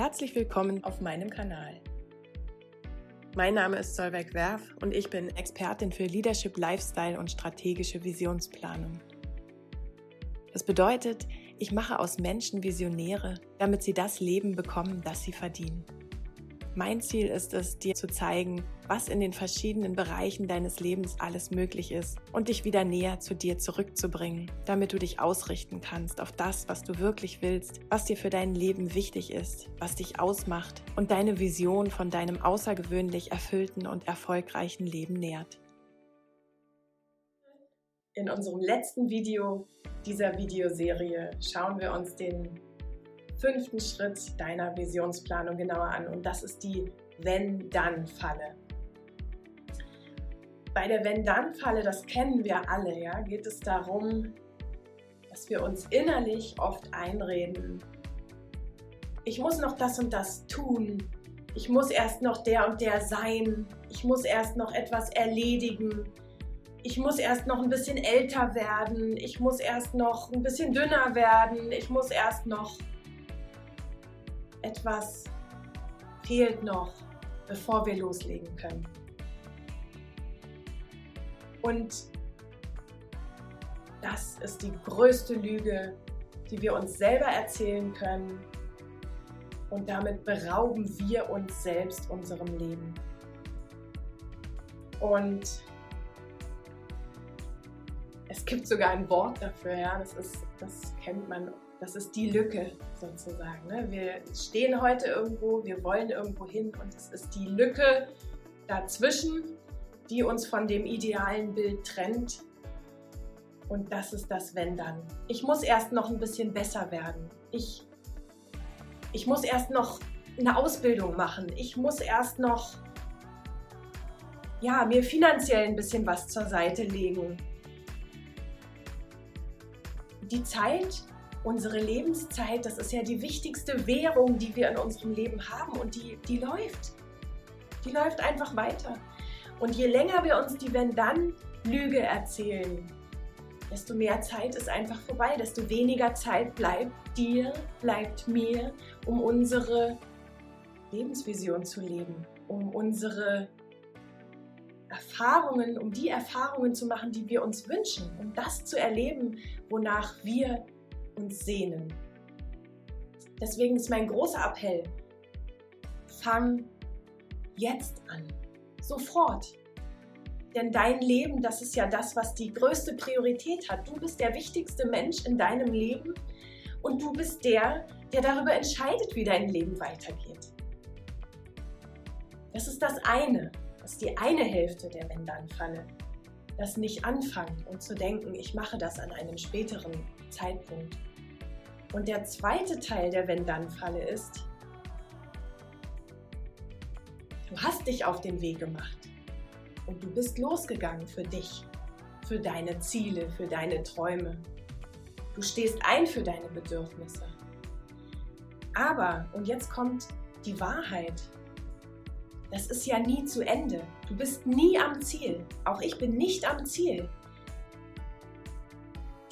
Herzlich willkommen auf meinem Kanal. Mein Name ist Solveig Werf und ich bin Expertin für Leadership, Lifestyle und strategische Visionsplanung. Das bedeutet, ich mache aus Menschen Visionäre, damit sie das Leben bekommen, das sie verdienen. Mein Ziel ist es, dir zu zeigen, was in den verschiedenen Bereichen deines Lebens alles möglich ist und dich wieder näher zu dir zurückzubringen, damit du dich ausrichten kannst auf das, was du wirklich willst, was dir für dein Leben wichtig ist, was dich ausmacht und deine Vision von deinem außergewöhnlich erfüllten und erfolgreichen Leben nährt. In unserem letzten Video dieser Videoserie schauen wir uns den fünften Schritt deiner Visionsplanung genauer an und das ist die Wenn-Dann-Falle. Bei der Wenn-Dann-Falle, das kennen wir alle, ja, geht es darum, dass wir uns innerlich oft einreden, ich muss noch das und das tun, ich muss erst noch der und der sein, ich muss erst noch etwas erledigen, ich muss erst noch ein bisschen älter werden, ich muss erst noch ein bisschen dünner werden, ich muss erst noch etwas fehlt noch, bevor wir loslegen können. Und das ist die größte Lüge, die wir uns selber erzählen können. Und damit berauben wir uns selbst unserem Leben. Und es gibt sogar ein Wort dafür, ja, das, ist, das kennt man das ist die Lücke sozusagen. Ne? Wir stehen heute irgendwo, wir wollen irgendwo hin und es ist die Lücke dazwischen, die uns von dem idealen Bild trennt. Und das ist das Wenn dann. Ich muss erst noch ein bisschen besser werden. Ich, ich muss erst noch eine Ausbildung machen. Ich muss erst noch ja, mir finanziell ein bisschen was zur Seite legen. Die Zeit unsere Lebenszeit, das ist ja die wichtigste Währung, die wir in unserem Leben haben und die, die läuft. Die läuft einfach weiter. Und je länger wir uns die Wenn-Dann-Lüge erzählen, desto mehr Zeit ist einfach vorbei, desto weniger Zeit bleibt dir, bleibt mir, um unsere Lebensvision zu leben, um unsere Erfahrungen, um die Erfahrungen zu machen, die wir uns wünschen, um das zu erleben, wonach wir uns sehnen. Deswegen ist mein großer Appell, fang jetzt an, sofort. Denn dein Leben, das ist ja das, was die größte Priorität hat. Du bist der wichtigste Mensch in deinem Leben und du bist der, der darüber entscheidet, wie dein Leben weitergeht. Das ist das eine, das ist die eine Hälfte der Wenn-Dann-Falle. Das nicht anfangen und zu denken, ich mache das an einem späteren Zeitpunkt. Und der zweite Teil der Wenn-Dann-Falle ist, du hast dich auf den Weg gemacht und du bist losgegangen für dich, für deine Ziele, für deine Träume. Du stehst ein für deine Bedürfnisse. Aber, und jetzt kommt die Wahrheit, das ist ja nie zu Ende. Du bist nie am Ziel. Auch ich bin nicht am Ziel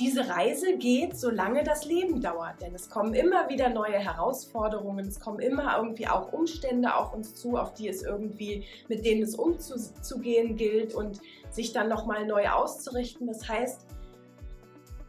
diese Reise geht, solange das Leben dauert. Denn es kommen immer wieder neue Herausforderungen, es kommen immer irgendwie auch Umstände auf uns zu, auf die es irgendwie, mit denen es umzugehen gilt und sich dann nochmal neu auszurichten. Das heißt,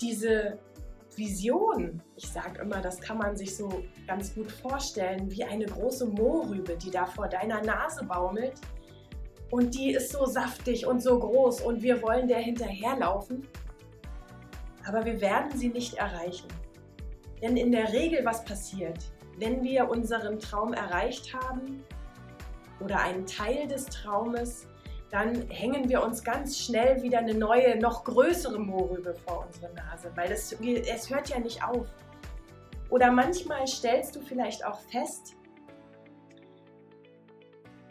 diese Vision, ich sage immer, das kann man sich so ganz gut vorstellen, wie eine große Mohrrübe, die da vor deiner Nase baumelt. Und die ist so saftig und so groß und wir wollen der hinterherlaufen aber wir werden sie nicht erreichen. Denn in der Regel, was passiert, wenn wir unseren Traum erreicht haben oder einen Teil des Traumes, dann hängen wir uns ganz schnell wieder eine neue, noch größere Mohrrübe vor unsere Nase, weil das, es hört ja nicht auf. Oder manchmal stellst du vielleicht auch fest,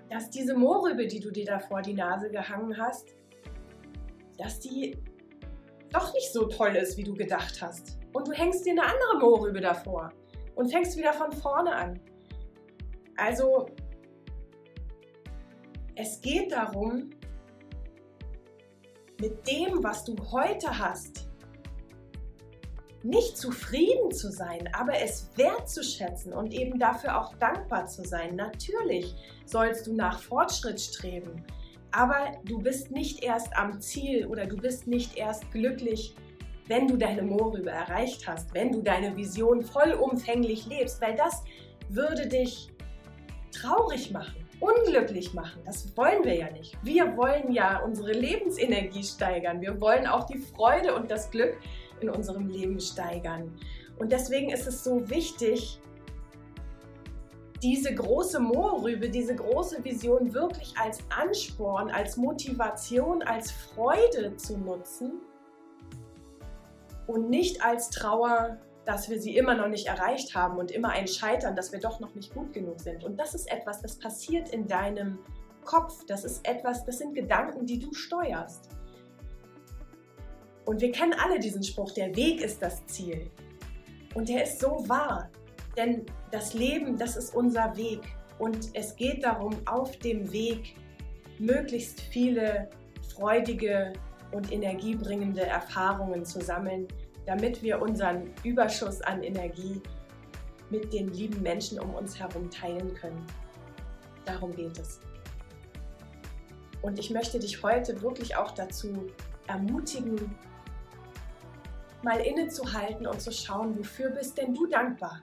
dass diese Mohrrübe, die du dir da vor die Nase gehangen hast, dass die doch nicht so toll ist, wie du gedacht hast. Und du hängst dir eine andere Mohrrübe davor und fängst wieder von vorne an. Also, es geht darum, mit dem, was du heute hast, nicht zufrieden zu sein, aber es wertzuschätzen und eben dafür auch dankbar zu sein. Natürlich sollst du nach Fortschritt streben, aber du bist nicht erst am Ziel oder du bist nicht erst glücklich, wenn du deine Moorrübe erreicht hast, wenn du deine Vision vollumfänglich lebst, weil das würde dich traurig machen, unglücklich machen. Das wollen wir ja nicht. Wir wollen ja unsere Lebensenergie steigern. Wir wollen auch die Freude und das Glück in unserem Leben steigern. Und deswegen ist es so wichtig, diese große Moorrübe, diese große Vision wirklich als Ansporn, als Motivation, als Freude zu nutzen und nicht als Trauer, dass wir sie immer noch nicht erreicht haben und immer ein Scheitern, dass wir doch noch nicht gut genug sind. Und das ist etwas, das passiert in deinem Kopf. Das ist etwas, das sind Gedanken, die du steuerst. Und wir kennen alle diesen Spruch, der Weg ist das Ziel. Und der ist so wahr. Denn das Leben, das ist unser Weg. Und es geht darum, auf dem Weg möglichst viele freudige und energiebringende Erfahrungen zu sammeln, damit wir unseren Überschuss an Energie mit den lieben Menschen um uns herum teilen können. Darum geht es. Und ich möchte dich heute wirklich auch dazu ermutigen, mal innezuhalten und zu schauen, wofür bist denn du dankbar?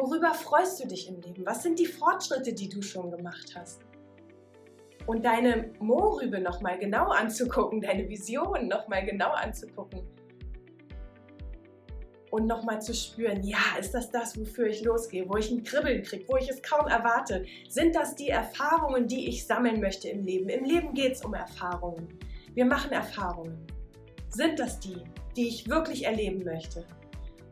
Worüber freust du dich im Leben? Was sind die Fortschritte, die du schon gemacht hast? Und deine Moorrübe nochmal genau anzugucken, deine Vision nochmal genau anzugucken und nochmal zu spüren, ja, ist das das, wofür ich losgehe, wo ich ein Kribbeln kriege, wo ich es kaum erwarte? Sind das die Erfahrungen, die ich sammeln möchte im Leben? Im Leben geht es um Erfahrungen. Wir machen Erfahrungen. Sind das die? die ich wirklich erleben möchte.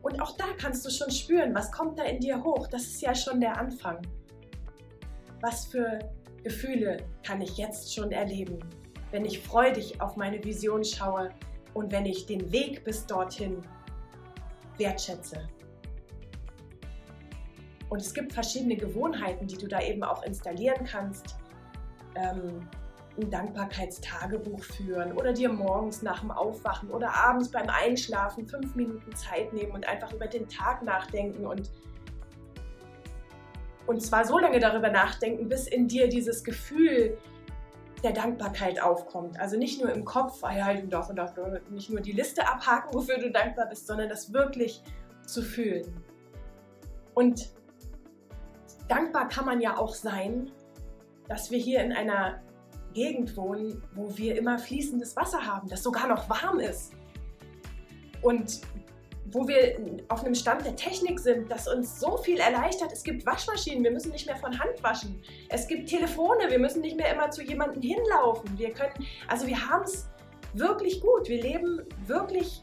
Und auch da kannst du schon spüren, was kommt da in dir hoch. Das ist ja schon der Anfang. Was für Gefühle kann ich jetzt schon erleben, wenn ich freudig auf meine Vision schaue und wenn ich den Weg bis dorthin wertschätze. Und es gibt verschiedene Gewohnheiten, die du da eben auch installieren kannst. Ähm, ein Dankbarkeitstagebuch führen oder dir morgens nach dem Aufwachen oder abends beim Einschlafen fünf Minuten Zeit nehmen und einfach über den Tag nachdenken und und zwar so lange darüber nachdenken, bis in dir dieses Gefühl der Dankbarkeit aufkommt. Also nicht nur im Kopf, ah ja, und darfst nicht nur die Liste abhaken, wofür du dankbar bist, sondern das wirklich zu fühlen. Und dankbar kann man ja auch sein, dass wir hier in einer Gegend wohnen, wo wir immer fließendes Wasser haben, das sogar noch warm ist. Und wo wir auf einem Stand der Technik sind, das uns so viel erleichtert. Es gibt Waschmaschinen, wir müssen nicht mehr von Hand waschen. Es gibt Telefone, wir müssen nicht mehr immer zu jemandem hinlaufen. Wir können, also wir haben es wirklich gut. Wir leben wirklich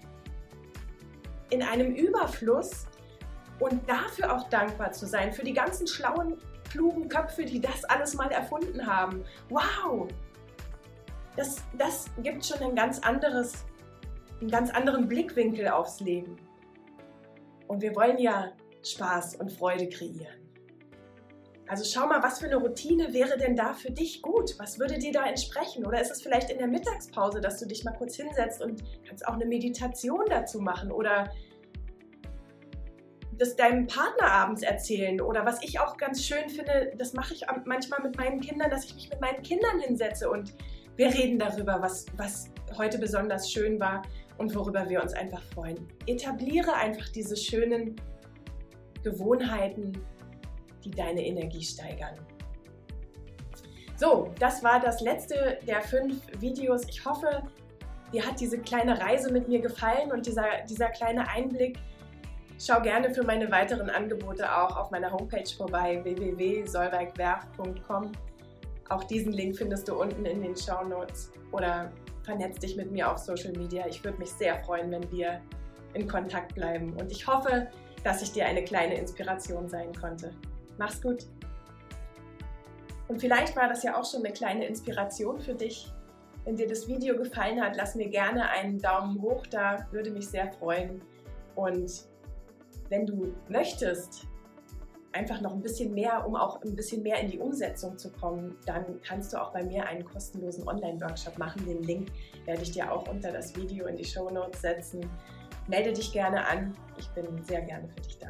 in einem Überfluss und dafür auch dankbar zu sein, für die ganzen schlauen klugen Köpfe, die das alles mal erfunden haben. Wow! Das, das gibt schon ein ganz anderes, einen ganz anderen Blickwinkel aufs Leben. Und wir wollen ja Spaß und Freude kreieren. Also schau mal, was für eine Routine wäre denn da für dich gut? Was würde dir da entsprechen? Oder ist es vielleicht in der Mittagspause, dass du dich mal kurz hinsetzt und kannst auch eine Meditation dazu machen oder das deinem Partner abends erzählen oder was ich auch ganz schön finde, das mache ich manchmal mit meinen Kindern, dass ich mich mit meinen Kindern hinsetze und wir reden darüber, was, was heute besonders schön war und worüber wir uns einfach freuen. Etabliere einfach diese schönen Gewohnheiten, die deine Energie steigern. So, das war das letzte der fünf Videos. Ich hoffe, dir hat diese kleine Reise mit mir gefallen und dieser, dieser kleine Einblick Schau gerne für meine weiteren Angebote auch auf meiner Homepage vorbei www.solveigwerft.com. Auch diesen Link findest du unten in den Show Notes oder vernetz dich mit mir auf Social Media. Ich würde mich sehr freuen, wenn wir in Kontakt bleiben und ich hoffe, dass ich dir eine kleine Inspiration sein konnte. Mach's gut! Und vielleicht war das ja auch schon eine kleine Inspiration für dich. Wenn dir das Video gefallen hat, lass mir gerne einen Daumen hoch da, würde mich sehr freuen. Und wenn du möchtest, einfach noch ein bisschen mehr, um auch ein bisschen mehr in die Umsetzung zu kommen, dann kannst du auch bei mir einen kostenlosen Online-Workshop machen. Den Link werde ich dir auch unter das Video in die Show Notes setzen. melde dich gerne an. Ich bin sehr gerne für dich da.